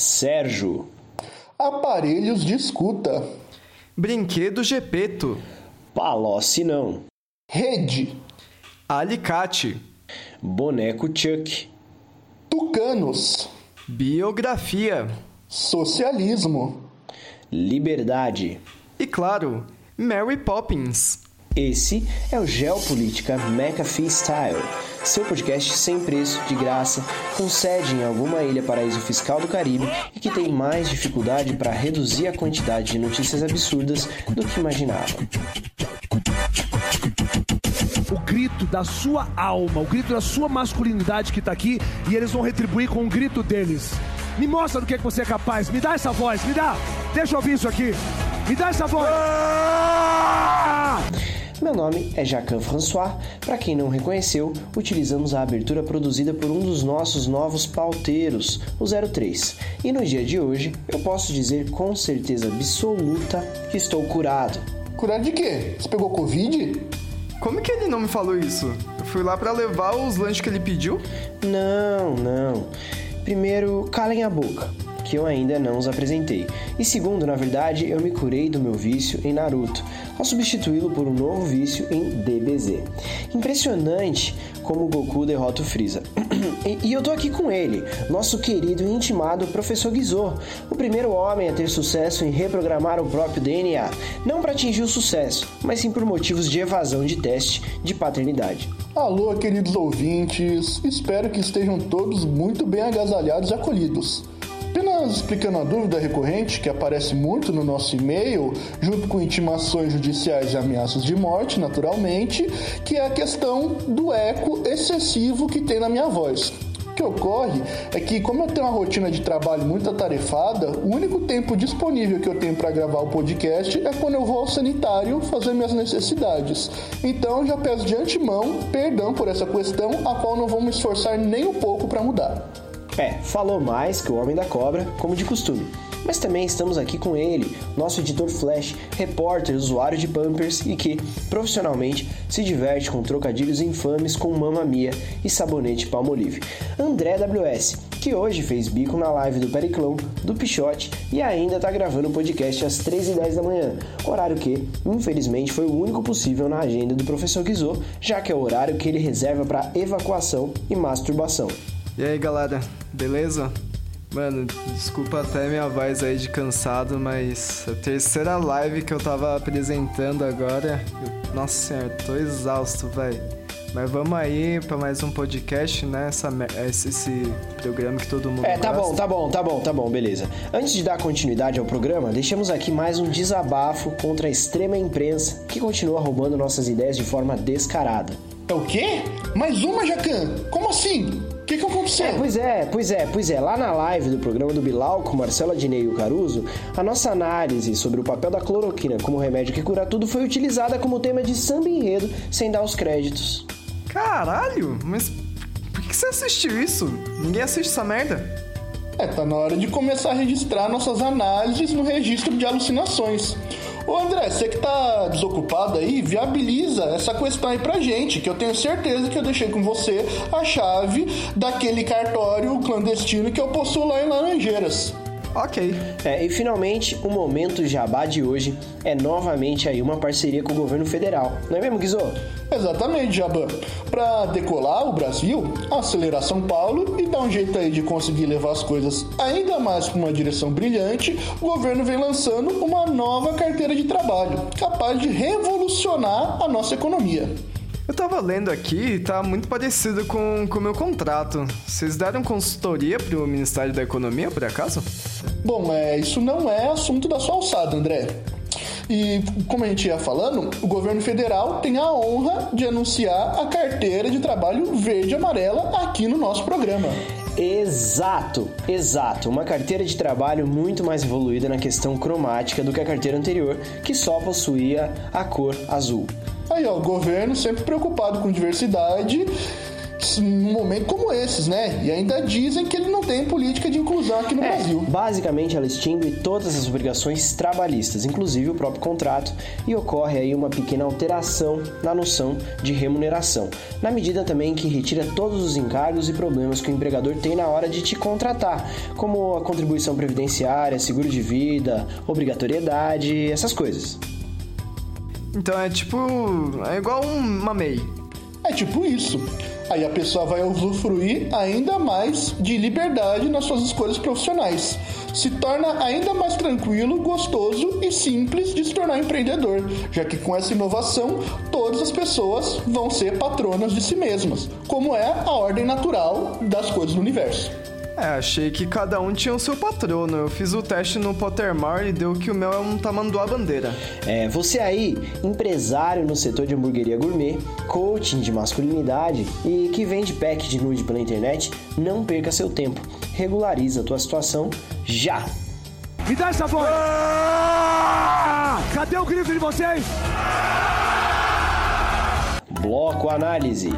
Sérgio. Aparelhos de escuta. Brinquedo Gepeto. Palocci não. Rede. Alicate. Boneco Chuck. Tucanos. Biografia. Socialismo. Liberdade. E claro, Mary Poppins. Esse é o Geopolítica McAfee Style, seu podcast sem preço, de graça, com sede em alguma ilha paraíso fiscal do Caribe e que tem mais dificuldade para reduzir a quantidade de notícias absurdas do que imaginava. O grito da sua alma, o grito da sua masculinidade que tá aqui e eles vão retribuir com o grito deles. Me mostra do que, é que você é capaz, me dá essa voz, me dá, deixa eu ouvir isso aqui, me dá essa voz. Ah! Meu nome é Jacan François. Para quem não reconheceu, utilizamos a abertura produzida por um dos nossos novos pauteiros, o 03. E no dia de hoje, eu posso dizer com certeza absoluta que estou curado. Curado de quê? Você pegou Covid? Como que ele não me falou isso? Eu fui lá para levar os lanches que ele pediu? Não, não. Primeiro, calem a boca que eu ainda não os apresentei. E segundo, na verdade, eu me curei do meu vício em Naruto, ao substituí-lo por um novo vício em DBZ. Impressionante como Goku derrota o Freeza. e, e, eu tô aqui com ele, nosso querido e intimado Professor Gizô, o primeiro homem a ter sucesso em reprogramar o próprio DNA, não para atingir o sucesso, mas sim por motivos de evasão de teste de paternidade. Alô, queridos ouvintes, espero que estejam todos muito bem agasalhados e acolhidos. Apenas explicando a dúvida recorrente que aparece muito no nosso e-mail, junto com intimações judiciais e ameaças de morte, naturalmente, que é a questão do eco excessivo que tem na minha voz. O que ocorre é que, como eu tenho uma rotina de trabalho muito atarefada, o único tempo disponível que eu tenho para gravar o podcast é quando eu vou ao sanitário fazer minhas necessidades. Então, já peço de antemão perdão por essa questão, a qual não vou me esforçar nem um pouco para mudar. É, falou mais que o Homem da Cobra, como de costume. Mas também estamos aqui com ele, nosso editor Flash, repórter, usuário de Pampers e que, profissionalmente, se diverte com trocadilhos infames com Mamma Mia e sabonete Palmolive. André WS, que hoje fez bico na live do Periclão, do Pichote e ainda tá gravando o podcast às 3h10 da manhã, horário que, infelizmente, foi o único possível na agenda do professor Guizot, já que é o horário que ele reserva para evacuação e masturbação. E aí galera, beleza? Mano, desculpa até minha voz aí de cansado, mas a terceira live que eu tava apresentando agora, eu, nossa senhora, tô exausto, velho. Mas vamos aí para mais um podcast, né? Essa, esse, esse, programa que todo mundo É, tá gosta. bom, tá bom, tá bom, tá bom, beleza. Antes de dar continuidade ao programa, deixamos aqui mais um desabafo contra a extrema imprensa que continua roubando nossas ideias de forma descarada. É o quê? Mais uma, Jacan? Como assim? O que, que aconteceu? É, pois é, pois é, pois é. Lá na live do programa do Bilal com Marcelo Adnei e o Caruso, a nossa análise sobre o papel da cloroquina como remédio que cura tudo foi utilizada como tema de samba enredo sem dar os créditos. Caralho, mas por que você assistiu isso? Ninguém assiste essa merda. É, tá na hora de começar a registrar nossas análises no registro de alucinações. Ô André, você que tá desocupado aí, viabiliza essa questão aí pra gente, que eu tenho certeza que eu deixei com você a chave daquele cartório clandestino que eu possuo lá em Laranjeiras. Ok. É, e finalmente, o momento jabá de hoje é novamente aí uma parceria com o governo federal. Não é mesmo, Guizô? Exatamente, Jaban. Para decolar o Brasil, acelerar São Paulo e dar um jeito aí de conseguir levar as coisas ainda mais para uma direção brilhante, o governo vem lançando uma nova carteira de trabalho, capaz de revolucionar a nossa economia. Eu tava lendo aqui e tá muito parecido com o meu contrato. Vocês deram consultoria pro Ministério da Economia, por acaso? Bom, é, isso não é assunto da sua alçada, André. E como a gente ia falando, o governo federal tem a honra de anunciar a carteira de trabalho verde e amarela aqui no nosso programa. Exato, exato. Uma carteira de trabalho muito mais evoluída na questão cromática do que a carteira anterior, que só possuía a cor azul. Aí, ó, o governo sempre preocupado com diversidade num momento como esses, né? E ainda dizem que ele não tem política de inclusão aqui no É, Brasil. basicamente ela extingue todas as obrigações trabalhistas, inclusive o próprio contrato, e ocorre aí uma pequena alteração na noção de remuneração, na medida também que retira todos os encargos e problemas que o empregador tem na hora de te contratar, como a contribuição previdenciária, seguro de vida, obrigatoriedade, essas coisas. Então é tipo. É igual um- uma MEI. É tipo isso. Aí a pessoa vai usufruir ainda mais de liberdade nas suas escolhas profissionais. Se torna ainda mais tranquilo, gostoso e simples de se tornar empreendedor, já que com essa inovação todas as pessoas vão ser patronas de si mesmas, como é a ordem natural das coisas do universo. É, achei que cada um tinha o seu patrono. Eu fiz o teste no Pottermore e deu que o meu é um tamanduá bandeira. É, você aí, empresário no setor de hamburgueria gourmet, coaching de masculinidade e que vende pack de nude pela internet, não perca seu tempo. Regulariza a tua situação já. Me dá essa voz! Cadê o grito de vocês? Bloco Análise.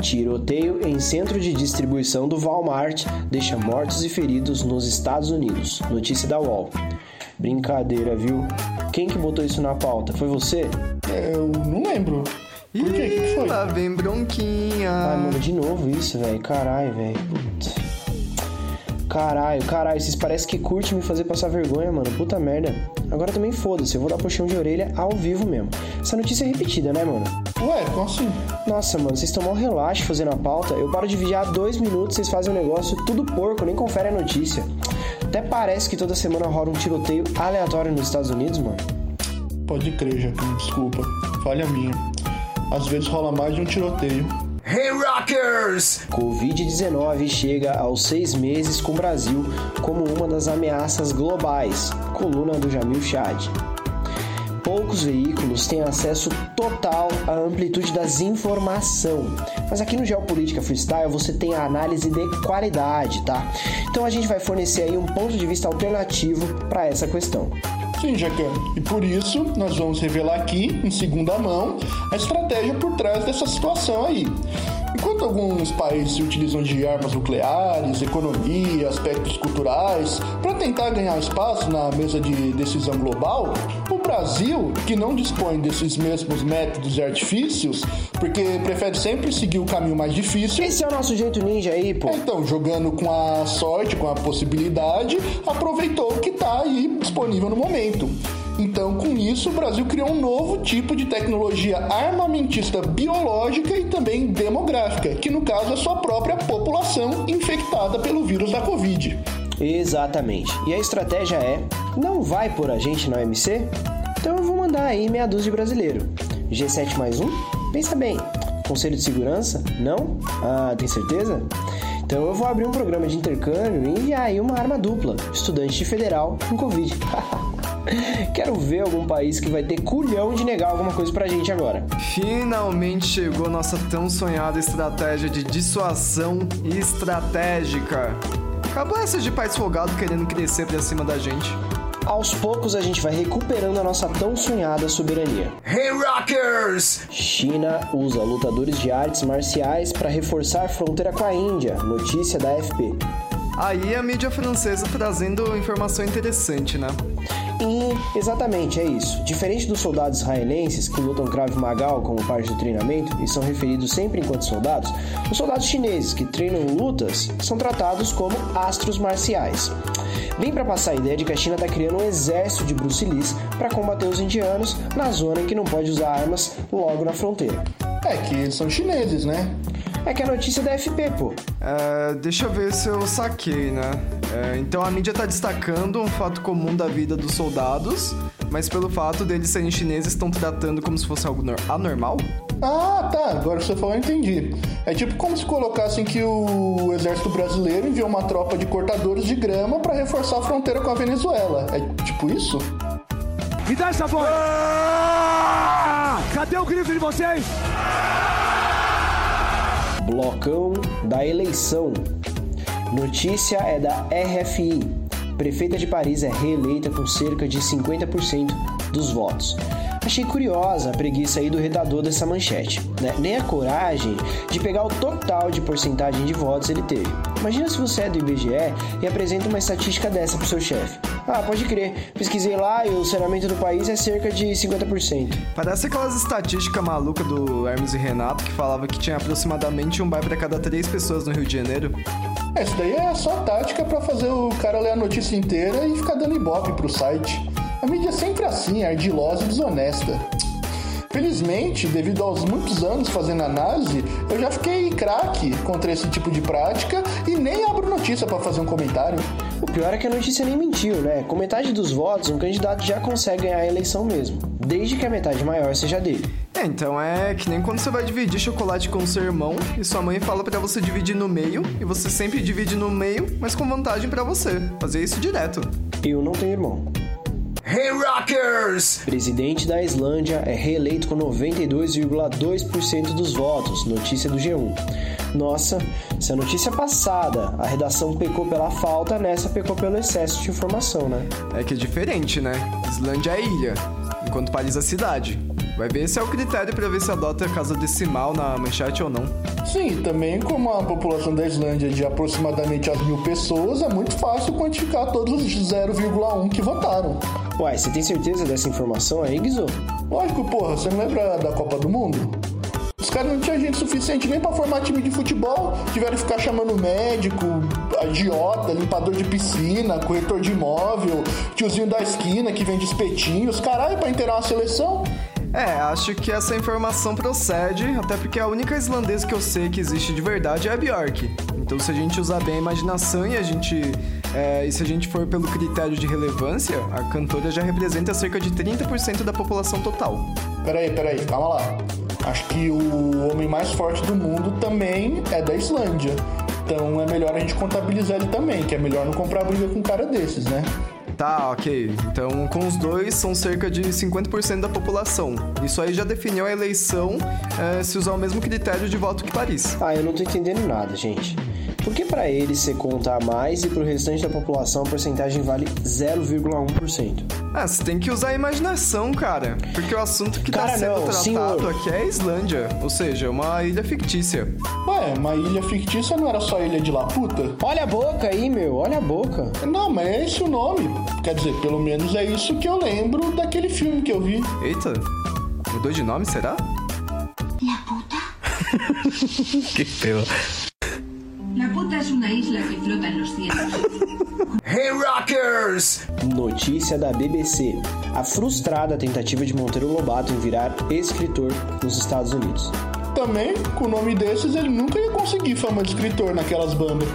Tiroteio em centro de distribuição do Walmart deixa mortos e feridos nos Estados Unidos. Notícia da UOL. Brincadeira, viu? Quem que botou isso na pauta? Foi você? Eu não lembro. Por quê? O que que foi? Lá vem bronquinha. Ai, mano, de novo isso, velho. Caralho, velho. Putz. Caralho, caralho, vocês parecem que curte me fazer passar vergonha, mano. Puta merda. Agora também foda-se, eu vou dar puxão de orelha ao vivo mesmo. Essa notícia é repetida, né, mano? Ué, como assim? Nossa, mano, vocês estão mal relaxo fazendo a pauta. Eu paro de vigiar dois minutos, vocês fazem o negócio tudo porco, nem confere a notícia. Até parece que toda semana rola um tiroteio aleatório nos Estados Unidos, mano. Pode crer, Jacan, desculpa. Falha minha. Às vezes rola mais de um tiroteio. Hey Rockers! Covid-19 chega aos seis meses com o Brasil como uma das ameaças globais. Coluna do Jamil Chad. Poucos veículos têm acesso total à amplitude das informação. Mas aqui no Geopolítica Freestyle você tem a análise de qualidade, tá? Então a gente vai fornecer aí um ponto de vista alternativo para essa questão. Sim, Jacan. E por isso, nós vamos revelar aqui, em segunda mão, a estratégia por trás dessa situação aí. Enquanto alguns países se utilizam de armas nucleares, economia, aspectos culturais, para tentar ganhar espaço na mesa de decisão global, o Brasil, que não dispõe desses mesmos métodos e artifícios, porque prefere sempre seguir o caminho mais difícil, Esse é o nosso jeito ninja aí, pô. então, jogando com a sorte, com a possibilidade, aproveitou o que está aí disponível no momento. Então, com isso, o Brasil criou um novo tipo de tecnologia armamentista biológica e também demográfica, que no caso é sua própria população infectada pelo vírus da Covid. Exatamente. E a estratégia é: não vai pôr a gente na OMC? Então eu vou mandar aí meia dúzia de brasileiro. G7 mais um? Pensa bem. Conselho de Segurança? Não? Ah, tem certeza? Então eu vou abrir um programa de intercâmbio e enviar aí uma arma dupla. Estudante de federal com Covid. Quero ver algum país que vai ter culhão de negar alguma coisa pra gente agora. Finalmente chegou nossa tão sonhada estratégia de dissuasão estratégica. Acabou essa de país folgado querendo crescer pra cima da gente. Aos poucos a gente vai recuperando a nossa tão sonhada soberania. Hey Rockers! China usa lutadores de artes marciais para reforçar fronteira com a Índia. Notícia da AFP. Aí a mídia francesa trazendo informação interessante, né? E exatamente é isso. Diferente dos soldados israelenses que lutam Krav Maga como parte do treinamento e são referidos sempre enquanto soldados, os soldados chineses que treinam lutas são tratados como astros marciais. Bem para passar a ideia de que a China está criando um exército de Bruce Lee para combater os indianos na zona em que não pode usar armas logo na fronteira. É que eles são chineses, né? É que a notícia é da FP, pô. É, deixa eu ver se eu saquei, né? É, então a mídia tá destacando um fato comum da vida dos soldados, mas pelo fato deles serem chineses estão tratando como se fosse algo nor- anormal? Ah, tá. Agora você falou, eu entendi. É tipo como se colocassem que o exército brasileiro enviou uma tropa de cortadores de grama para reforçar a fronteira com a Venezuela. É tipo isso? Me dá essa voz! Cadê o grito de vocês? Blocão da eleição. Notícia é da RFI. Prefeita de Paris é reeleita com cerca de 50% dos votos. Achei curiosa a preguiça aí do redator dessa manchete, né? Nem a coragem de pegar o total de porcentagem de votos ele teve. Imagina se você é do IBGE e apresenta uma estatística dessa pro seu chefe. Ah, pode crer, pesquisei lá e o saneamento do país é cerca de 50%. Parece aquelas estatísticas malucas do Hermes e Renato que falava que tinha aproximadamente um bar para cada três pessoas no Rio de Janeiro. Essa daí é só tática para fazer o cara ler a notícia inteira e ficar dando ibope pro site. A mídia é sempre assim, ardilosa e desonesta. Felizmente, devido aos muitos anos fazendo análise, eu já fiquei craque contra esse tipo de prática e nem abro notícia para fazer um comentário. O pior é que a notícia nem mentiu, né? Com metade dos votos, um candidato já consegue ganhar a eleição mesmo, desde que a metade maior seja dele. É, então é que nem quando você vai dividir chocolate com seu irmão e sua mãe fala para você dividir no meio e você sempre divide no meio, mas com vantagem para você. Fazer isso direto. Eu não tenho irmão. Hey Rockers! Presidente da Islândia é reeleito com 92,2% dos votos, notícia do G1. Nossa, se a notícia passada a redação pecou pela falta, nessa pecou pelo excesso de informação, né? É que é diferente, né? Islândia é ilha, enquanto Paris é cidade. Vai ver se é o critério para ver se adota casa decimal na manchete ou não. Sim, também como a população da Islândia é de aproximadamente as mil pessoas, é muito fácil quantificar todos os 0,1 que votaram. Uai, você tem certeza dessa informação aí, Guizô? Lógico, porra, você não lembra da Copa do Mundo? Os caras não tinham gente suficiente nem pra formar time de futebol, tiveram que ficar chamando médico, agiota, limpador de piscina, corretor de imóvel, tiozinho da esquina que vende espetinhos, caralho, pra inteirar uma seleção. É, acho que essa informação procede, até porque a única islandesa que eu sei que existe de verdade é a Bjork. Então, se a gente usar bem a imaginação e a gente. É, e se a gente for pelo critério de relevância, a cantora já representa cerca de 30% da população total. Peraí, peraí, calma lá. Acho que o homem mais forte do mundo também é da Islândia. Então é melhor a gente contabilizar ele também, que é melhor não comprar briga com um cara desses, né? Tá, ok. Então, com os dois, são cerca de 50% da população. Isso aí já definiu a eleição é, se usar o mesmo critério de voto que Paris. Ah, eu não tô entendendo nada, gente. Por que para eles você conta a mais e pro restante da população a porcentagem vale 0,1%? Ah, você tem que usar a imaginação, cara. Porque o assunto que Cara, tá sendo não, tratado senhor. aqui é a Islândia. Ou seja, uma ilha fictícia. Ué, uma ilha fictícia não era só ilha de Laputa? Olha a boca aí, meu, olha a boca. Não, mas é esse o nome. Quer dizer, pelo menos é isso que eu lembro daquele filme que eu vi. Eita, mudou de nome, será? La puta. Que pelo. La puta es una isla que flota en los cielos. Hey Rockers! Notícia da BBC. A frustrada tentativa de Monteiro Lobato em virar escritor nos Estados Unidos. Também, com o nome desses, ele nunca ia conseguir fama de escritor naquelas bandas.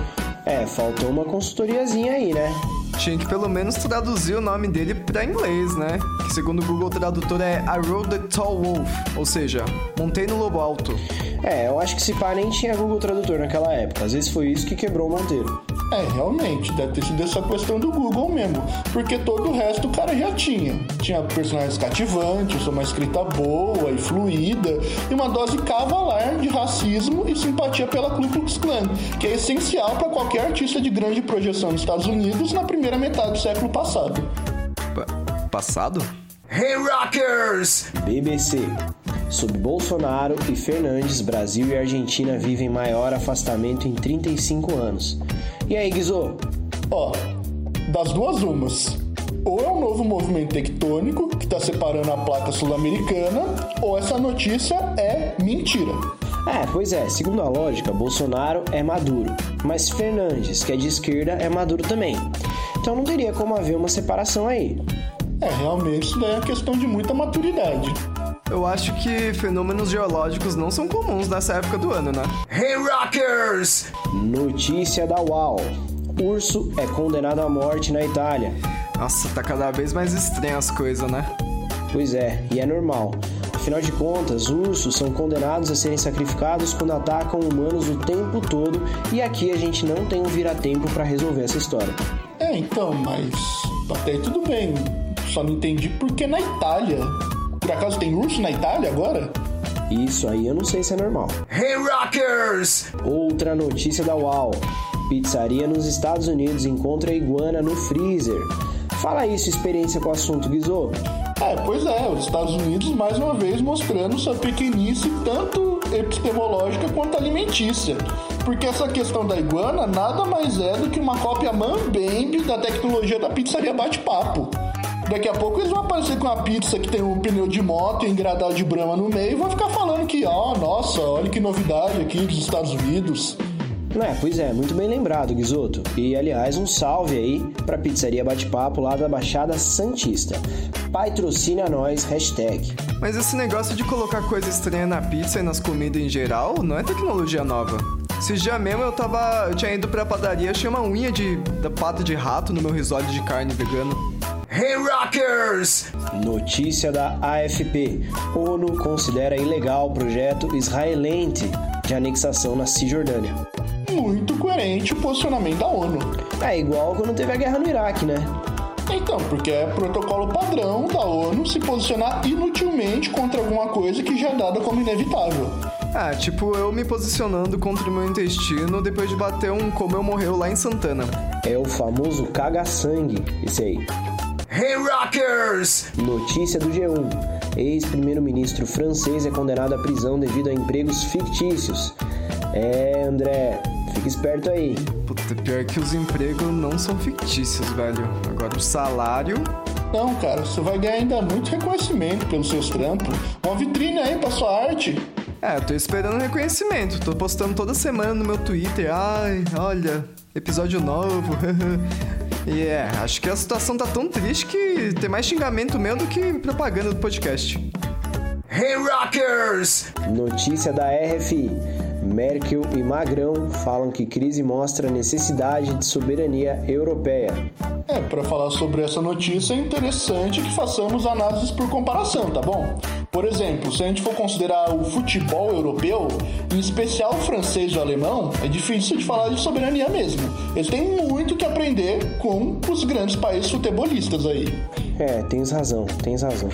É, faltou uma consultoriazinha aí, né? Tinha que pelo menos traduzir o nome dele pra inglês, né? Que segundo o Google Tradutor é I Rode the Tall Wolf, ou seja, montei no lobo alto. É, eu acho que se pá nem tinha Google Tradutor naquela época. Às vezes foi isso que quebrou o Monteiro. É, realmente, deve ter sido essa questão do Google mesmo. Porque todo o resto o cara já tinha. Tinha personagens cativantes, uma escrita boa e fluida, e uma dose cavalar de racismo e simpatia pela Ku Klux Klan, que é essencial para qualquer artista de grande projeção nos Estados Unidos na primeira metade do século passado. Pa- passado? Hey Rockers! BBC. Sob Bolsonaro e Fernandes, Brasil e Argentina vivem maior afastamento em 35 anos. E aí, Guizô? Ó, das duas umas. Ou é um novo movimento tectônico que está separando a placa sul-americana, ou essa notícia é mentira. É, pois é, segundo a lógica, Bolsonaro é maduro, mas Fernandes, que é de esquerda, é maduro também. Então não teria como haver uma separação aí. É, realmente isso daí é uma questão de muita maturidade. Eu acho que fenômenos geológicos não são comuns nessa época do ano, né? Hey Rockers! Notícia da UAU. Urso é condenado à morte na Itália. Nossa, tá cada vez mais estranho as coisas, né? Pois é, e é normal. Afinal de contas, ursos são condenados a serem sacrificados quando atacam humanos o tempo todo, e aqui a gente não tem um vira-tempo pra resolver essa história. É, então, mas até aí tudo bem. Só não entendi por que na Itália. Por acaso tem urso na Itália agora? Isso aí eu não sei se é normal. Hey Rockers! Outra notícia da UAU. Pizzaria nos Estados Unidos encontra iguana no freezer. Fala aí sua experiência com o assunto, Guizô. É, pois é, os Estados Unidos mais uma vez mostrando sua pequenice tanto epistemológica quanto alimentícia. Porque essa questão da iguana nada mais é do que uma cópia mambembe da tecnologia da pizzaria bate-papo. Daqui a pouco eles vão aparecer com uma pizza que tem um pneu de moto e um engradado de brama no meio e vão ficar falando que, ó, oh, nossa, olha que novidade aqui dos Estados Unidos. É, pois é, muito bem lembrado, Guizoto. E aliás, um salve aí pra pizzaria Bate-Papo lá da Baixada Santista. Patrocine a nós, hashtag. Mas esse negócio de colocar coisa estranha na pizza e nas comidas em geral não é tecnologia nova. Esses dias mesmo eu tava. Eu tinha ido pra padaria, achei uma unha de, da pata de rato no meu risole de carne vegano. Hey Rockers! Notícia da AFP. ONU considera ilegal o projeto israelense de anexação na Cisjordânia muito coerente o posicionamento da ONU. É igual quando teve a guerra no Iraque, né? Então, porque é protocolo padrão da ONU se posicionar inutilmente contra alguma coisa que já é dada como inevitável. Ah, tipo eu me posicionando contra o meu intestino depois de bater um como eu morreu lá em Santana. É o famoso caga-sangue, esse aí. Hey Rockers! Notícia do G1. Ex-primeiro-ministro francês é condenado à prisão devido a empregos fictícios. É, André, fica esperto aí. Puta, pior que os empregos não são fictícios, velho. Agora o salário. Não, cara, você vai ganhar ainda muito reconhecimento pelos seus trampos. Uma vitrine aí pra sua arte. É, eu tô esperando reconhecimento. Tô postando toda semana no meu Twitter. Ai, olha, episódio novo. e é, acho que a situação tá tão triste que tem mais xingamento meu do que propaganda do podcast. Hey Rockers! Notícia da RFI. Merkel e Magrão falam que crise mostra a necessidade de soberania europeia. É, para falar sobre essa notícia é interessante que façamos análises por comparação, tá bom? Por exemplo, se a gente for considerar o futebol europeu, em especial o francês e o alemão, é difícil de falar de soberania mesmo. Eles têm muito que aprender com os grandes países futebolistas aí. É, tens razão, tens razão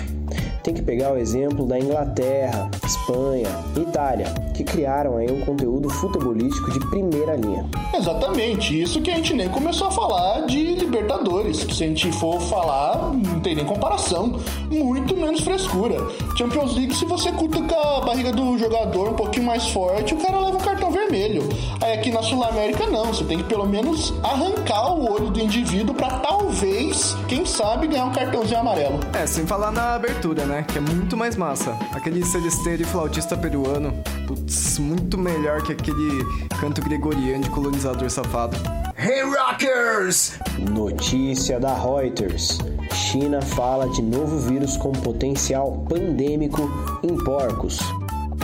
tem que pegar o exemplo da Inglaterra, Espanha, Itália, que criaram aí um conteúdo futebolístico de primeira linha. Exatamente, isso que a gente nem começou a falar de Libertadores. Se a gente for falar, não tem nem comparação, muito menos frescura. Champions League, se você cutuca a barriga do jogador um pouquinho mais forte, o cara leva um cartão vermelho. Aí aqui na Sul América não, você tem que pelo menos arrancar o olho do indivíduo para talvez, quem sabe, ganhar um cartãozinho amarelo. É, sem falar na abertura, né? Né? Que é muito mais massa. Aquele celesteiro e flautista peruano. Putz, muito melhor que aquele canto gregoriano de colonizador safado. Hey Rockers! Notícia da Reuters. China fala de novo vírus com potencial pandêmico em porcos.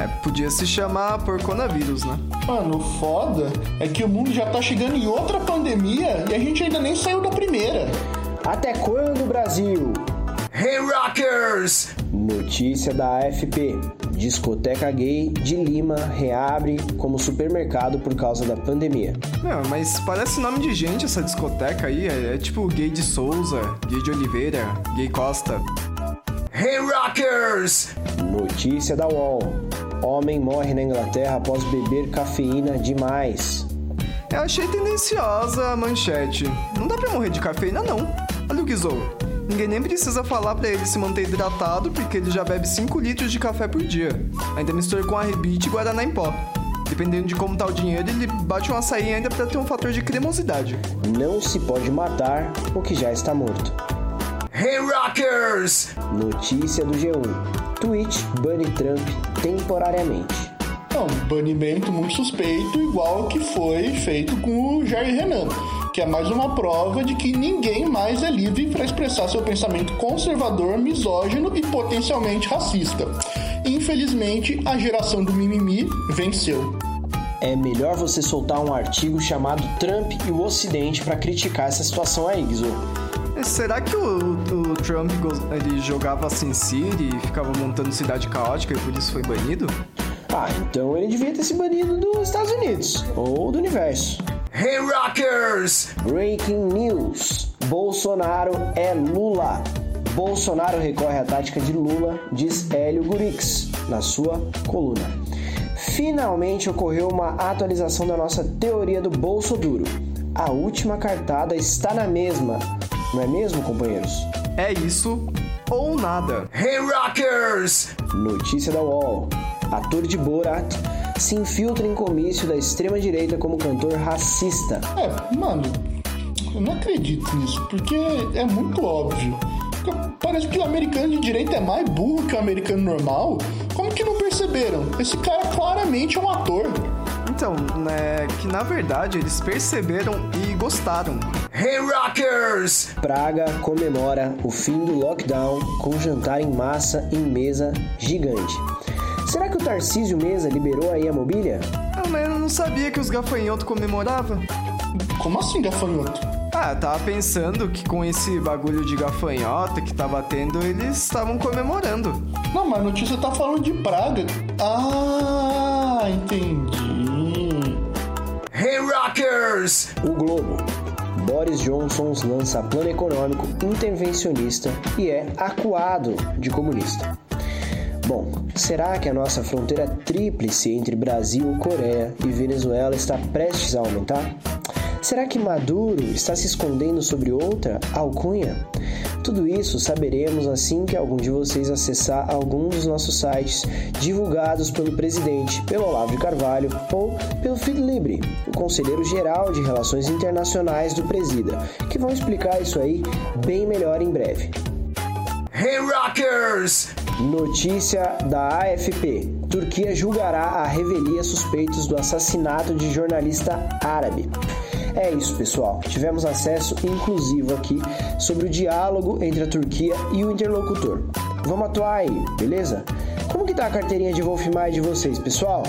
É, podia se chamar porconavírus, né? Mano, o foda é que o mundo já tá chegando em outra pandemia e a gente ainda nem saiu da primeira. Até quando, Brasil? Hey Rockers! Notícia da AFP. Discoteca gay de Lima reabre como supermercado por causa da pandemia. Não, mas parece nome de gente essa discoteca aí. É, é tipo gay de Souza, gay de Oliveira, gay Costa. Hey Rockers! Notícia da UOL. Homem morre na Inglaterra após beber cafeína demais. Eu achei tendenciosa a manchete. Não dá pra morrer de cafeína, não. Olha o Guizou. Ninguém nem precisa falar para ele se manter hidratado, porque ele já bebe 5 litros de café por dia. Ainda mistura com arrebite e guaraná em pó. Dependendo de como tá o dinheiro, ele bate um açaí ainda para ter um fator de cremosidade. Não se pode matar o que já está morto. Hey Rockers! Notícia do G1. Twitch bane Trump temporariamente. É um banimento muito suspeito, igual que foi feito com o Jair Renan que é mais uma prova de que ninguém mais é livre para expressar seu pensamento conservador, misógino e potencialmente racista. Infelizmente, a geração do mimimi venceu. É melhor você soltar um artigo chamado Trump e o Ocidente para criticar essa situação aí, Gizô. Será que o, o, Trump ele jogava Sin City e ficava montando cidade caótica e por isso foi banido? Ah, então ele devia ter se banido dos Estados Unidos ou do universo. Hey Rockers! Breaking news: Bolsonaro é Lula. Bolsonaro recorre à tática de Lula, diz Hélio Gurix, na sua coluna. Finalmente ocorreu uma atualização da nossa teoria do bolso duro. A última cartada está na mesma, não é mesmo, companheiros? É isso. ou nada. Hey Rockers! Notícia da UOL. Ator de Borat se infiltra em comício da extrema-direita como cantor racista. É, mano, eu não acredito nisso, porque é muito óbvio. Parece que o americano de direita é mais burro que o americano normal. Como que não perceberam? Esse cara claramente é um ator. Então, né, que na verdade eles perceberam e gostaram. Hey Rockers! Praga comemora o fim do lockdown com jantar em massa em mesa gigante. Será que o Tarcísio Mesa liberou aí a mobília? Ah, mas eu não sabia que os gafanhotos comemoravam. Como assim, gafanhoto? Ah, eu tava pensando que com esse bagulho de gafanhota que tava tendo, eles estavam comemorando. Não, mas a notícia tá falando de praga. Ah, entendi. Hey Rockers! O Globo. Boris Johnson lança plano econômico intervencionista e é acuado de comunista. Bom, será que a nossa fronteira tríplice entre Brasil, Coreia e Venezuela está prestes a aumentar? Será que Maduro está se escondendo sobre outra alcunha? Tudo isso saberemos assim que algum de vocês acessar algum dos nossos sites divulgados pelo presidente, pelo Olavo de Carvalho ou pelo Fidlibre, o conselheiro geral de Relações Internacionais do Presida, que vão explicar isso aí bem melhor em breve. Hey Rockers! Notícia da AFP. Turquia julgará a revelia suspeitos do assassinato de jornalista árabe. É isso, pessoal. Tivemos acesso inclusivo aqui sobre o diálogo entre a Turquia e o interlocutor. Vamos atuar aí, beleza? Como que tá a carteirinha de Wolf Mais de vocês, pessoal?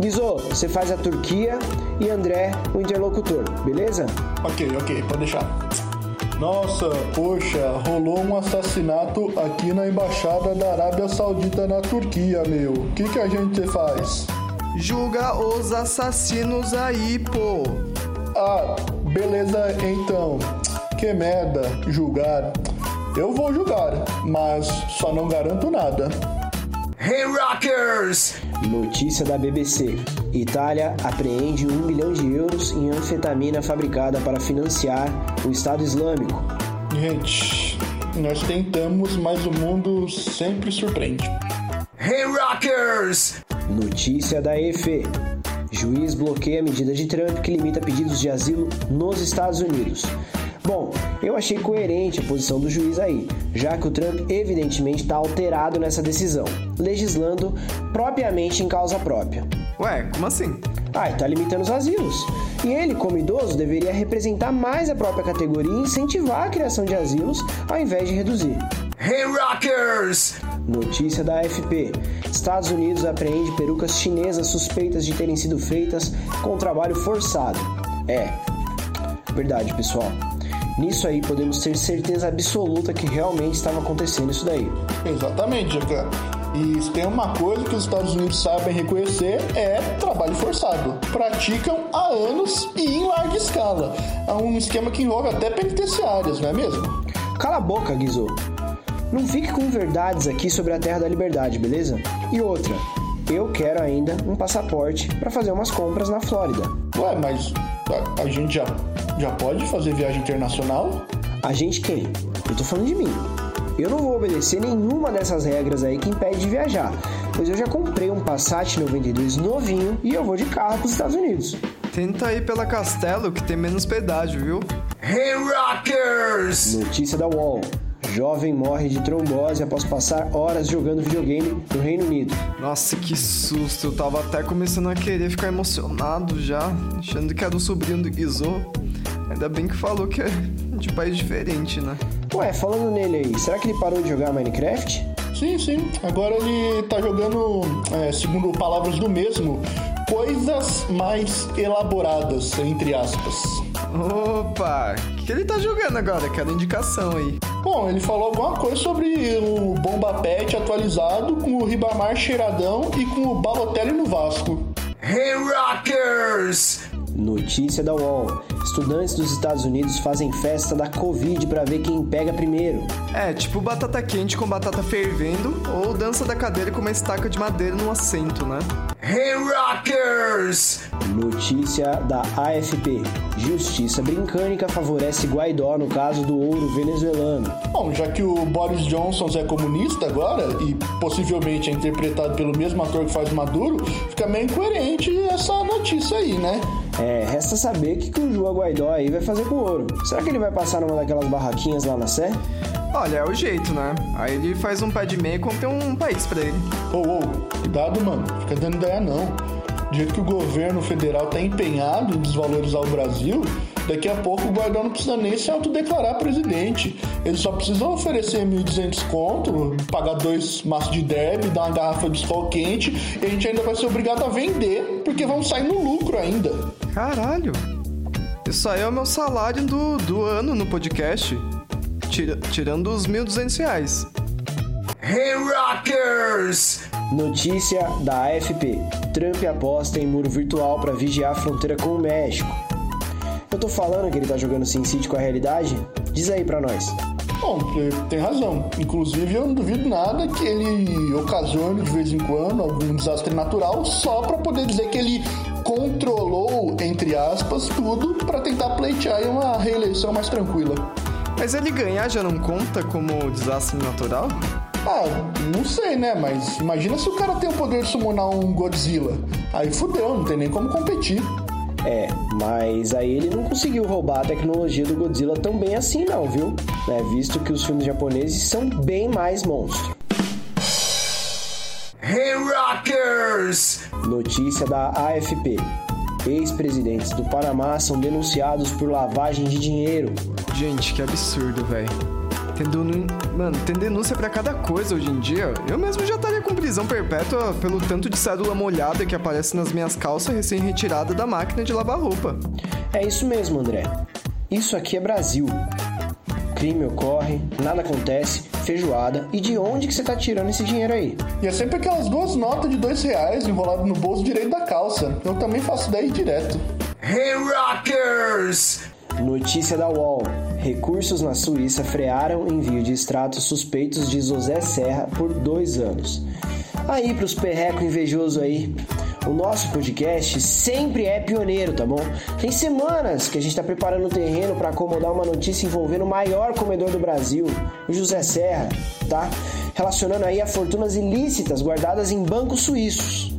Guizô, você faz a Turquia e André o interlocutor, beleza? Ok, ok, pode deixar. Nossa, poxa, rolou um assassinato aqui na embaixada da Arábia Saudita na Turquia, meu. O que, que a gente faz? Julga os assassinos aí, pô. Ah, beleza então. Que merda, julgar. Eu vou julgar, mas só não garanto nada. Hey Rockers! Notícia da BBC. Itália apreende um milhão de euros em anfetamina fabricada para financiar o Estado Islâmico. Gente, nós tentamos, mas o mundo sempre surpreende. Hey Rockers! Notícia da EFE. Juiz bloqueia a medida de Trump que limita pedidos de asilo nos Estados Unidos. Bom, eu achei coerente a posição do juiz aí, já que o Trump evidentemente está alterado nessa decisão, legislando propriamente em causa própria. Ué, como assim? Ah, está limitando os asilos. E ele, como idoso, deveria representar mais a própria categoria e incentivar a criação de asilos ao invés de reduzir. Hey Rockers! Notícia da AFP. Estados Unidos apreende perucas chinesas suspeitas de terem sido feitas com trabalho forçado. É, verdade, pessoal. Nisso aí podemos ter certeza absoluta que realmente estava acontecendo isso daí. Exatamente, Jacan. E se tem uma coisa que os Estados Unidos sabem reconhecer é trabalho forçado. Praticam há anos e em larga escala. É um esquema que envolve até penitenciárias, não é mesmo? Cala a boca, Guizô. Não fique com verdades aqui sobre a Terra da Liberdade, beleza? E outra, eu quero ainda um passaporte para fazer umas compras na Flórida. Ué, mas a, a gente já, já pode fazer viagem internacional? A gente quem? Eu tô falando de mim. Eu não vou obedecer nenhuma dessas regras aí que impede de viajar, pois eu já comprei um Passat 92 novinho e eu vou de carro para os Estados Unidos. Tenta ir pela Castelo que tem menos pedágio, viu? Hey Rockers! Notícia da UOL. Jovem morre de trombose após passar horas jogando videogame no Reino Unido. Nossa, que susto. Eu tava até começando a querer ficar emocionado já, achando que era o sobrinho do Guizô. Ainda bem que falou que é de país diferente, né? Ué, falando nele aí, será que ele parou de jogar Minecraft? Sim, sim. Agora ele tá jogando, é, segundo palavras do mesmo, coisas mais elaboradas, entre aspas. Opa, o que, ele tá jogando agora? Quero indicação aí. Bom, ele falou alguma coisa sobre o Bomba Pet atualizado com o Ribamar cheiradão e com o Balotelli no Vasco. Hey Rockers! Notícia da UOL. Estudantes dos Estados Unidos fazem festa da Covid para ver quem pega primeiro. É, tipo batata quente com batata fervendo ou dança da cadeira com uma estaca de madeira no assento, né? Hey Rockers! Notícia da AFP. Justiça britânica favorece Guaidó no caso do ouro venezuelano. Bom, já que o Boris Johnson é comunista agora e possivelmente é interpretado pelo mesmo ator que faz Maduro, fica meio incoerente essa notícia aí, né? É, resta saber o que, que o João Guaidó aí vai fazer com o ouro. Será que ele vai passar numa daquelas barraquinhas lá na Sé? Olha, é o jeito, né? Aí ele faz um pé de meia e tem um país pra ele. Ô, ô, cuidado, mano. Fica dando ideia não. Do jeito que o governo federal tá empenhado em desvalorizar o Brasil, daqui a pouco o Guaidó não precisa nem se autodeclarar presidente. Ele só precisa oferecer 1.200 conto, pagar dois maços de derby, dar uma garrafa de escol quente, e a gente ainda vai ser obrigado a vender, porque vamos sair no lucro ainda. Caralho! Isso aí é o meu salário do, do ano no podcast. Tira, tirando os 1.200 reais. Hey Rockers! Notícia da AFP. Trump aposta em muro virtual para vigiar a fronteira com o México. Eu tô falando que ele tá jogando SimCity com a realidade? Diz aí pra nós. Bom, tem razão. Inclusive, eu não duvido nada que ele ocasione de vez em quando algum desastre natural só para poder dizer que ele controlou, entre aspas, tudo para tentar pleitear uma reeleição mais tranquila. Mas ele ganhar já não conta como desastre natural? Ah, não sei, né? Mas imagina se o cara tem o poder de summonar um Godzilla. Aí fudeu, não tem nem como competir. É, mas aí ele não conseguiu roubar a tecnologia do Godzilla tão bem assim não, viu? É, visto que os filmes japoneses são bem mais monstros. Hey Rockers! Notícia da AFP. Ex-presidentes do Panamá são denunciados por lavagem de dinheiro. Gente, que absurdo, velho. Tem denu... Mano, tem denúncia pra cada coisa hoje em dia. Eu mesmo já estaria com prisão perpétua pelo tanto de cédula molhada que aparece nas minhas calças recém-retirada da máquina de lavar roupa. É isso mesmo, André. Isso aqui é Brasil. Crime ocorre, nada acontece, feijoada. E de onde que você tá tirando esse dinheiro aí? E é sempre aquelas duas notas de dois reais enroladas no bolso direito da calça. Eu também faço daí direto. Hey Rockers! Notícia da UOL. Recursos na Suíça frearam envio de extratos suspeitos de José Serra por dois anos. Aí pros perreco invejoso aí. O nosso podcast sempre é pioneiro, tá bom? Tem semanas que a gente tá preparando o terreno para acomodar uma notícia envolvendo o maior comedor do Brasil, o José Serra, tá? Relacionando aí a fortunas ilícitas guardadas em bancos suíços.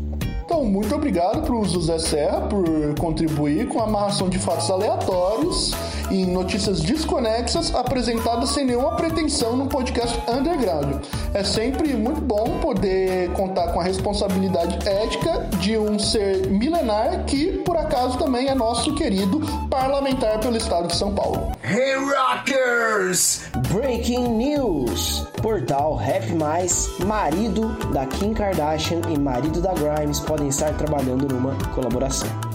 Então, muito obrigado para o José Serra por contribuir com a amarração de fatos aleatórios e notícias desconexas apresentadas sem nenhuma pretensão no podcast underground. É sempre muito bom poder contar com a responsabilidade ética de um ser milenar que, por acaso, também é nosso querido parlamentar pelo estado de São Paulo. Hey Rockers! Breaking News! Portal Rap Mais, marido da Kim Kardashian e marido da Grimes podem estar trabalhando numa colaboração.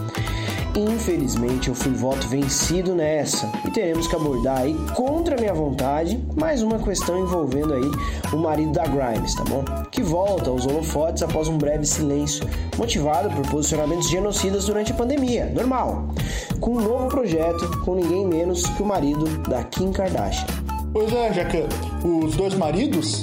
Infelizmente eu fui voto vencido nessa e teremos que abordar aí contra minha vontade mais uma questão envolvendo aí o marido da Grimes, tá bom? Que volta aos holofotes após um breve silêncio, motivado por posicionamentos genocidas durante a pandemia, normal. Com um novo projeto com ninguém menos que o marido da Kim Kardashian. Pois é, Jacan, os dois maridos,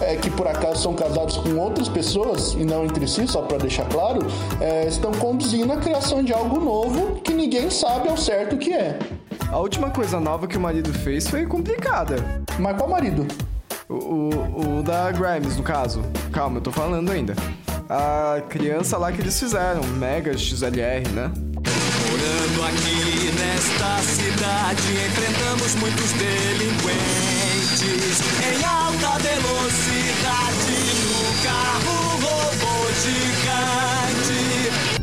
é, que por acaso são casados com outras pessoas e não entre si, só para deixar claro, é, estão conduzindo a criação de algo novo que ninguém sabe ao certo o que é. A última coisa nova que o marido fez foi complicada. Mas qual marido? O, o, o da Grimes, no caso. Calma, eu tô falando ainda. A criança lá que eles fizeram, Mega XLR, né? Morando aqui nesta cidade, enfrentamos muitos delinquentes em alta velocidade no carro robô gigante.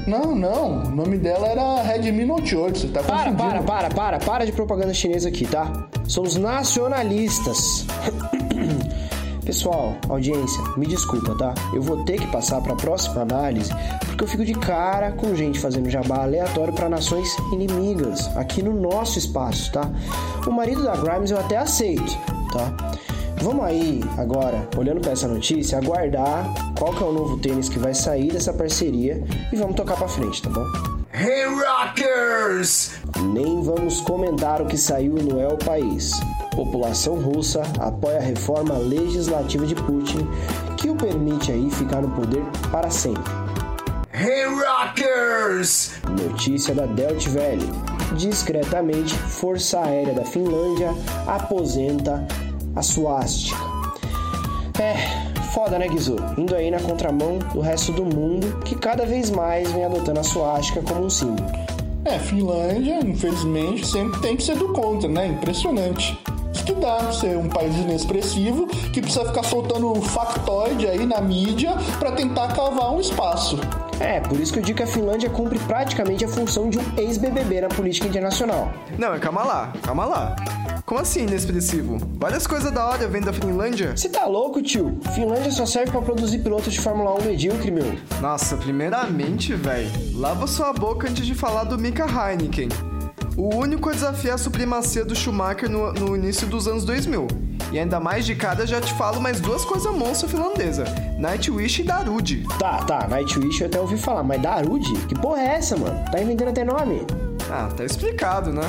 Não, não. O nome dela era Redmi Note 8. Você tá Para, confundindo. para, para, para, para de propaganda chinesa aqui, tá? Somos nacionalistas. Pessoal, audiência, me desculpa, tá? Eu vou ter que passar para a próxima análise porque eu fico de cara com gente fazendo jabá aleatório para nações inimigas aqui no nosso espaço, tá? O marido da Grimes eu até aceito, tá? Vamos aí agora, olhando para essa notícia, aguardar qual que é o novo tênis que vai sair dessa parceria e vamos tocar para frente, tá bom? Hey Rockers! Nem vamos comentar o que saiu no El País. População russa apoia a reforma legislativa de Putin, que o permite aí ficar no poder para sempre. Hey Rockers! Notícia da Deutsche Welle. Discretamente, Força Aérea da Finlândia aposenta a suástica. É, foda, né, Gizu? Indo aí na contramão do resto do mundo, que cada vez mais vem adotando a suástica como um símbolo. É, Finlândia, infelizmente, sempre tem que ser do contra, né? Impressionante. Que dá ser um país inexpressivo que precisa ficar soltando factoide aí na mídia para tentar cavar um espaço. É, por isso que eu digo que a Finlândia cumpre praticamente a função de um ex-BBB na política internacional. Não, calma lá, calma lá. Como assim inexpressivo? Várias coisas da hora vêm da Finlândia. Você tá louco, tio? Finlândia só serve pra produzir pilotos de Fórmula 1 medíocre, meu. Nossa, primeiramente, velho, lava sua boca antes de falar do Mika Heineken. O único a desafiar a supremacia do Schumacher no, no início dos anos 2000. E ainda mais de cara, já te falo mais duas coisas monstras finlandesa. Nightwish e Darude. Tá, tá, Nightwish eu até ouvi falar, mas Darude? Que porra é essa, mano? Tá inventando até nome? Ah, tá explicado, né?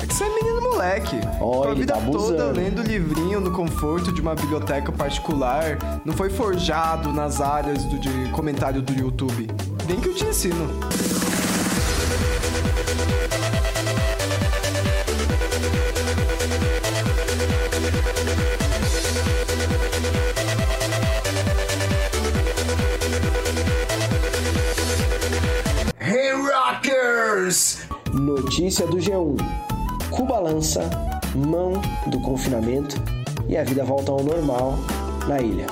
É que você é menino moleque. Ó, a vida tá toda lendo livrinho no conforto de uma biblioteca particular. Não foi forjado nas áreas do, de comentário do YouTube. Vem que eu te ensino. Notícia do G1. Cuba lança mão do confinamento e a vida volta ao normal na ilha.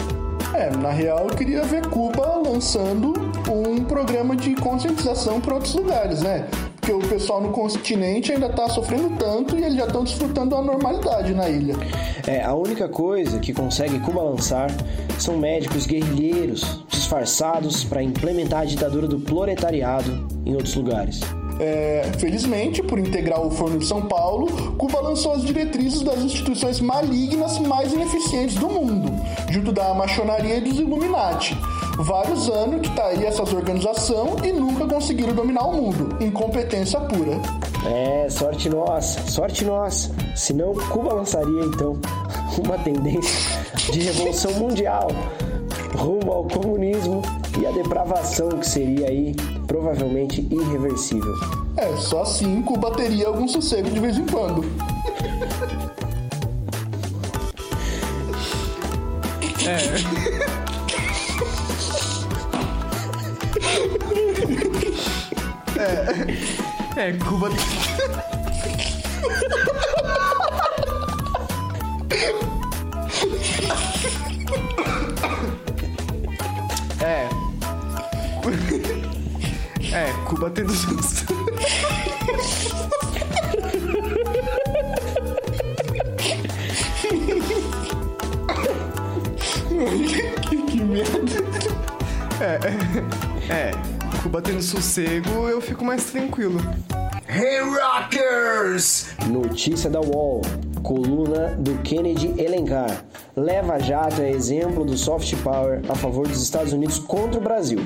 É, na real eu queria ver Cuba lançando um programa de conscientização para outros lugares, né? Porque o pessoal no continente ainda tá sofrendo tanto e eles já estão desfrutando da normalidade na ilha. É, a única coisa que consegue Cuba lançar são médicos guerrilheiros disfarçados para implementar a ditadura do proletariado em outros lugares. É, felizmente, por integrar o Fórum de São Paulo, Cuba lançou as diretrizes das instituições malignas mais ineficientes do mundo, junto da maçonaria e dos Illuminati. Vários anos que tá aí essas organizações e nunca conseguiram dominar o mundo. Incompetência pura. É, sorte nossa, sorte nossa. Senão, Cuba lançaria então uma tendência de revolução mundial rumo ao comunismo e à depravação que seria aí provavelmente irreversível. É, só assim Cuba teria algum sossego de vez em quando. É, Cuba. É. É, Cuba tendo justo. que merda. É, Cuba tendo sossego, eu fico mais tranquilo. Hey Rockers! Notícia da UOL. Coluna do Kennedy Elencar. Leva Jato é exemplo do soft power a favor dos Estados Unidos contra o Brasil.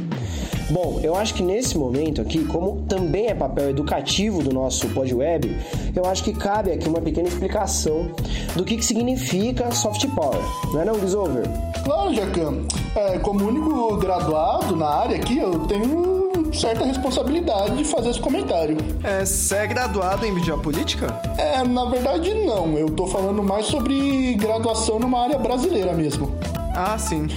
Bom, eu acho que nesse momento aqui, como também é papel educativo do nosso podweb, eu acho que cabe aqui uma pequena explicação do que, que significa soft power. Não é não, Gisover? Claro, Jacan. É, como único graduado na área aqui, eu tenho certa responsabilidade de fazer esse comentário. É, você é graduado em biopolítica? É, na verdade não. Eu tô falando mais sobre graduação numa área brasileira mesmo. Ah, sim.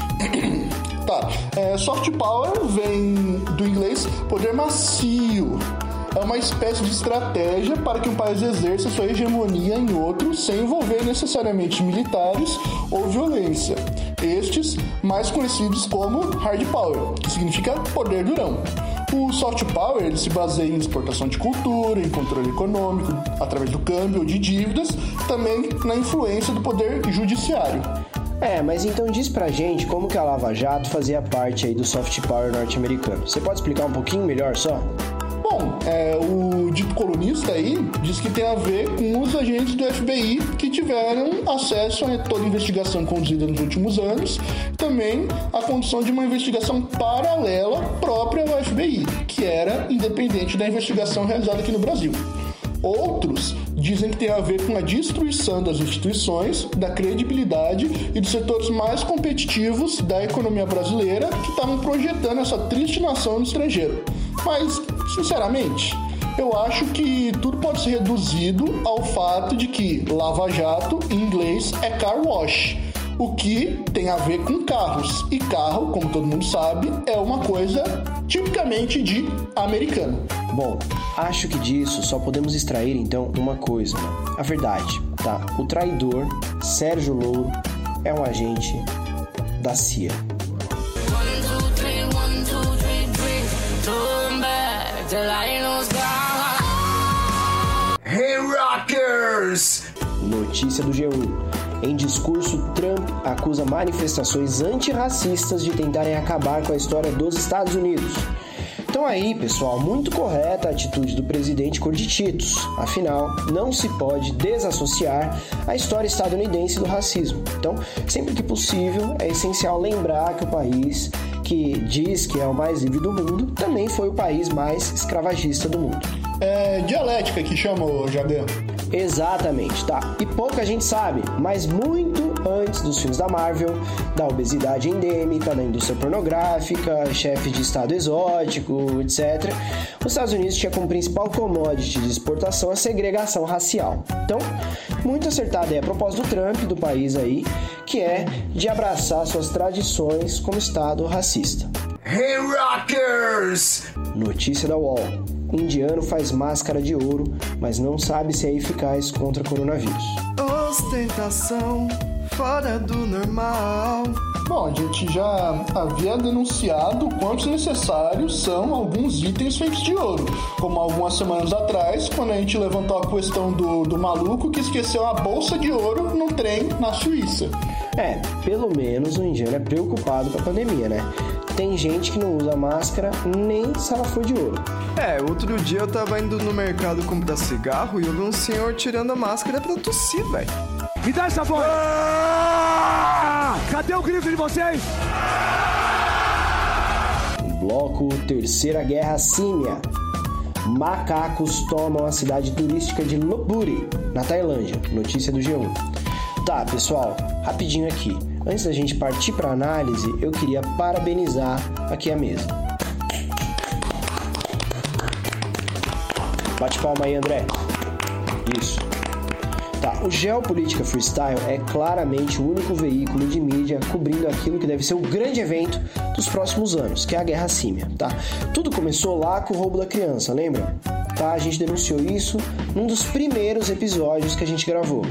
Tá, é, soft power vem do inglês poder macio. É uma espécie de estratégia para que um país exerça sua hegemonia em outro sem envolver necessariamente militares ou violência. Estes mais conhecidos como hard power, que significa poder durão. O soft power ele se baseia em exportação de cultura, em controle econômico, através do câmbio ou de dívidas, também na influência do poder judiciário. É, mas então diz pra gente como que a Lava Jato fazia parte aí do soft power norte-americano. Você pode explicar um pouquinho melhor só? Bom, é, o dito colunista aí diz que tem a ver com os agentes do FBI que tiveram acesso a toda a investigação conduzida nos últimos anos, também a condição de uma investigação paralela própria ao FBI, que era independente da investigação realizada aqui no Brasil. Outros dizem que tem a ver com a destruição das instituições, da credibilidade e dos setores mais competitivos da economia brasileira que estavam projetando essa triste nação no estrangeiro. Mas, sinceramente, eu acho que tudo pode ser reduzido ao fato de que Lava Jato, em inglês, é car wash o que tem a ver com carros. E carro, como todo mundo sabe, é uma coisa tipicamente de americano. Bom, acho que disso só podemos extrair então uma coisa, a verdade, tá? O traidor Sérgio Louro é um agente da CIA. Hey Rockers! Notícia do G1. Em discurso, Trump acusa manifestações antirracistas de tentarem acabar com a história dos Estados Unidos. Então aí, pessoal, muito correta a atitude do presidente cor de. Afinal, não se pode desassociar a história estadunidense do racismo. Então, sempre que possível, é essencial lembrar que o país que diz que é o mais livre do mundo também foi o país mais escravagista do mundo. É dialética que chamou, Jagan. Exatamente, tá? E pouca gente sabe, mas muito antes dos filmes da Marvel, da obesidade endêmica, da indústria pornográfica, chefe de estado exótico, etc., os Estados Unidos tinha como principal commodity de exportação a segregação racial. Então, muito acertada é a proposta do Trump, do país aí, que é de abraçar suas tradições como estado racista. Hey Rockers! Notícia da UOL. Indiano faz máscara de ouro, mas não sabe se é eficaz contra coronavírus. Ostentação fora do normal. Bom, a gente já havia denunciado quantos necessários são alguns itens feitos de ouro. Como algumas semanas atrás, quando a gente levantou a questão do, do maluco que esqueceu a bolsa de ouro no trem na Suíça. É, pelo menos o indiano é preocupado com a pandemia, né? Tem gente que não usa máscara nem se ela for de ouro. É, outro dia eu tava indo no mercado comprar cigarro e eu vi um senhor tirando a máscara pra tossir, velho. Me dá essa voz! Ah! Cadê o grito de vocês? Bloco Terceira Guerra Símia. Macacos tomam a cidade turística de Lopburi, na Tailândia. Notícia do G1. Tá, pessoal, rapidinho aqui. Antes da gente partir para análise, eu queria parabenizar aqui a mesa. Bate palma aí, André. Isso. O Geopolítica Freestyle é claramente o único veículo de mídia cobrindo aquilo que deve ser o grande evento dos próximos anos, que é a Guerra Símia, tá? Tudo começou lá com o roubo da criança, lembra? Tá, a gente denunciou isso num dos primeiros episódios que a gente gravou.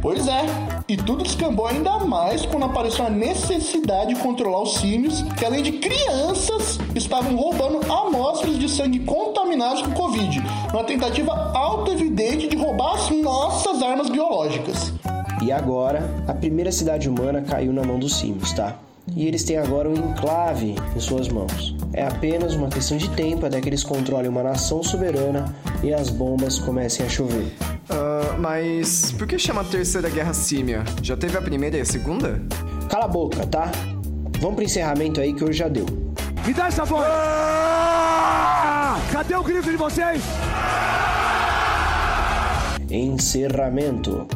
Pois é, e tudo descambou ainda mais quando apareceu a necessidade de controlar os símios, que além de crianças, estavam roubando amostras de sangue contaminados com Covid, numa tentativa auto-evidente de roubar as nossas armas biológicas. E agora, a primeira cidade humana caiu na mão dos símios, tá? E eles têm agora um enclave em suas mãos. É apenas uma questão de tempo até que eles controlem uma nação soberana e as bombas comecem a chover. Uh, mas por que chama Terceira Guerra Símia? Já teve a primeira e a segunda? Cala a boca, tá? Vamos pro encerramento aí que hoje já deu. Me dá essa voz! Ah! Cadê o grito de vocês? Encerramento.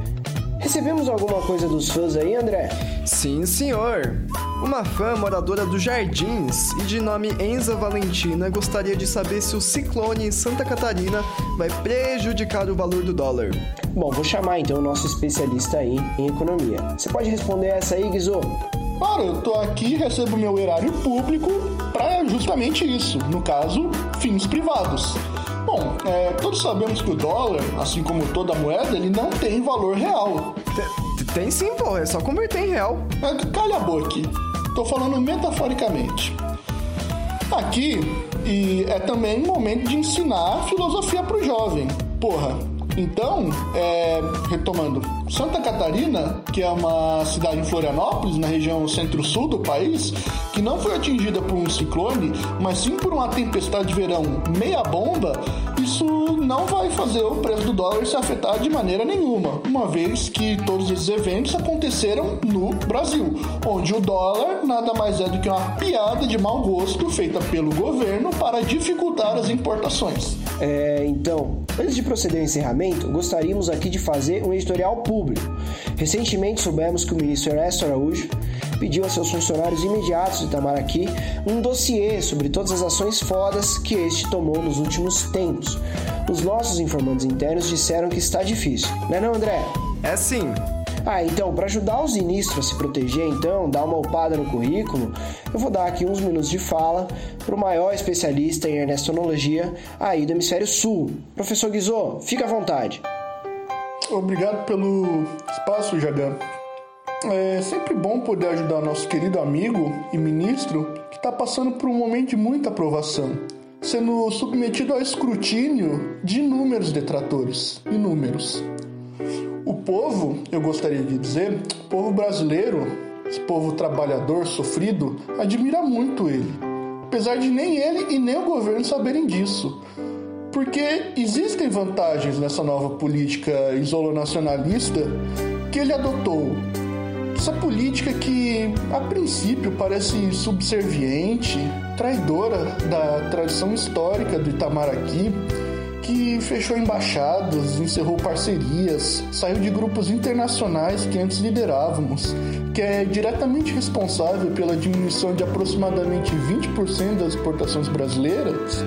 Recebemos alguma coisa dos fãs aí, André? Sim, senhor. Uma fã moradora dos Jardins e de nome Enza Valentina gostaria de saber se o ciclone em Santa Catarina vai prejudicar o valor do dólar. Bom, vou chamar então o nosso especialista aí em economia. Você pode responder essa aí, Guizô? Claro, eu tô aqui recebo meu erário público para justamente isso, no caso, fins privados. Bom, é, todos sabemos que o dólar, assim como toda moeda, ele não tem valor real. T- Tem sim, pô, é só converter em real. É, Calha a boca, tô falando metaforicamente. Aqui, e é também momento de ensinar filosofia pro jovem. Porra, então, é, retomando, Santa Catarina, que é uma cidade em Florianópolis, na região centro-sul do país, que não foi atingida por um ciclone, mas sim por uma tempestade de verão meia bomba, isso não vai fazer o preço do dólar se afetar de maneira nenhuma, uma vez que todos esses eventos aconteceram no Brasil, onde o dólar nada mais é do que uma piada de mau gosto feita pelo governo para dificultar as importações. É, então, antes de proceder ao encerramento, gostaríamos aqui de fazer um editorial público. Recentemente soubemos que o ministro Ernesto Araújo pediu a seus funcionários imediatos de Itamaraty um dossiê sobre todas as ações fodas que este tomou nos últimos tempos. Os nossos informantes internos disseram que está difícil, não é não, André? É sim. Ah, então, para ajudar os ministros a se proteger, então, dar uma upada no currículo, eu vou dar aqui uns minutos de fala para o maior especialista em ernestonologia aí do Hemisfério Sul. Professor Guizot, fica à vontade. Obrigado pelo espaço, Jagan. É sempre bom poder ajudar nosso querido amigo e ministro que está passando por um momento de muita aprovação, sendo submetido ao escrutínio de inúmeros detratores. Inúmeros. O povo, eu gostaria de dizer, o povo brasileiro, esse povo trabalhador, sofrido, admira muito ele. Apesar de nem ele e nem o governo saberem disso. Porque existem vantagens nessa nova política isolonacionalista que ele adotou. Essa política que, a princípio, parece subserviente, traidora da tradição histórica do Itamaraty, que fechou embaixadas, encerrou parcerias, saiu de grupos internacionais que antes liderávamos, que é diretamente responsável pela diminuição de aproximadamente 20% das exportações brasileiras.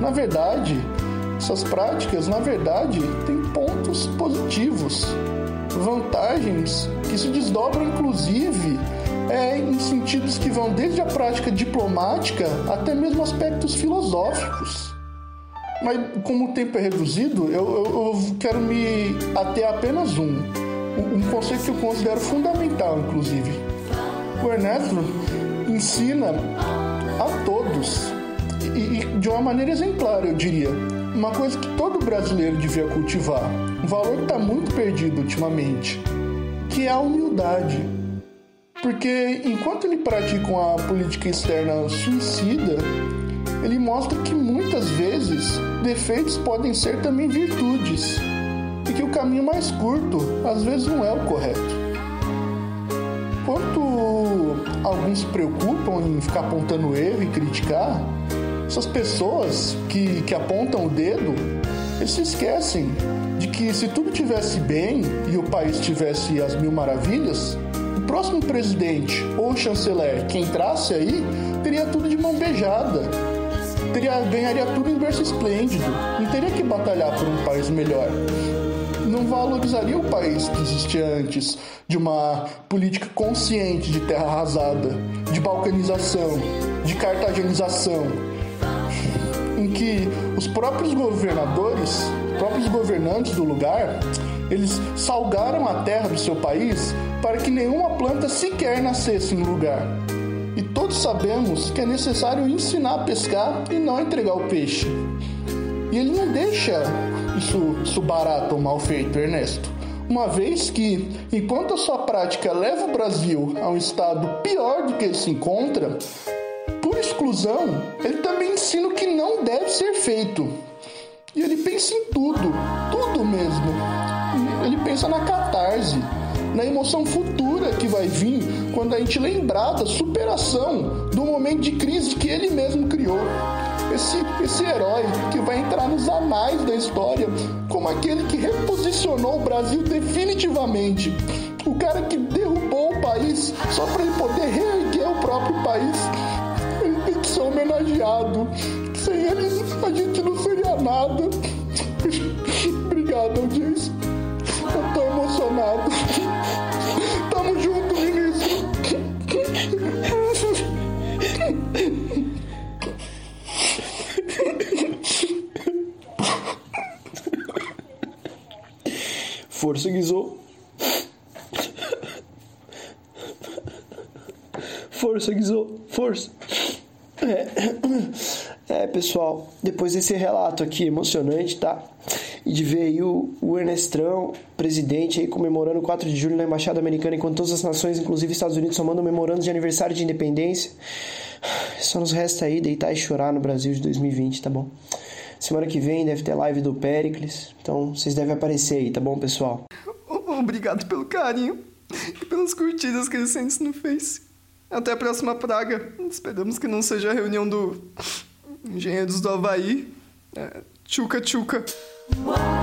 Na verdade, essas práticas, na verdade, têm pontos positivos, vantagens que se desdobram inclusive é, em sentidos que vão desde a prática diplomática até mesmo aspectos filosóficos. Mas como o tempo é reduzido, eu, eu, eu quero me ater apenas um. Um conceito que eu considero fundamental, inclusive. O Ernesto ensina a todos, e, e de uma maneira exemplar, eu diria, uma coisa que todo brasileiro devia cultivar, um valor que está muito perdido ultimamente, que é a humildade. Porque enquanto ele pratica uma política externa suicida, ele mostra que muitas vezes defeitos podem ser também virtudes e que o caminho mais curto às vezes não é o correto. Enquanto alguns se preocupam em ficar apontando erro e criticar, essas pessoas que, que apontam o dedo, eles se esquecem de que se tudo tivesse bem e o país tivesse as mil maravilhas, o próximo presidente ou chanceler que entrasse aí teria tudo de mão beijada, teria, ganharia tudo em berço esplêndido, não teria que batalhar por um país melhor. Não valorizaria o país que existia antes de uma política consciente de terra arrasada, de balcanização, de cartagenização, em que os próprios governadores, próprios governantes do lugar, eles salgaram a terra do seu país para que nenhuma planta sequer nascesse no lugar. E todos sabemos que é necessário ensinar a pescar e não entregar o peixe. E ele não deixa isso, isso barato ou mal feito, Ernesto. Uma vez que, enquanto a sua prática leva o Brasil a um estado pior do que ele se encontra, por exclusão, ele também ensina o que não deve ser feito. E ele pensa em tudo, tudo mesmo. Ele pensa na catarse, na emoção futura que vai vir quando a gente lembrar da superação do momento de crise que ele mesmo criou. Esse, esse herói que vai entrar nos anais da história como aquele que reposicionou o Brasil definitivamente. O cara que derrubou o país só para ele poder reerguer o próprio país. Ele tem que ser homenageado. Sem ele, a gente não seria nada. Obrigado, audiência. Eu tô emocionado. Força. Força, Guizou. Força. É, é, pessoal, depois desse relato aqui emocionante, tá? e de ver aí o, o Ernestrão, presidente, aí comemorando o 4 de julho na Embaixada Americana, enquanto todas as nações, inclusive Estados Unidos, só mandam memorandos de aniversário de independência. Só nos resta aí deitar e chorar no Brasil de 2020, tá bom? Semana que vem deve ter live do Pericles, então vocês devem aparecer aí, tá bom, pessoal? Obrigado pelo carinho e pelas curtidas crescentes no Face. Até a próxima praga. Esperamos que não seja a reunião do Engenheiros do Havaí. É, tchuca, tchuca. Uau!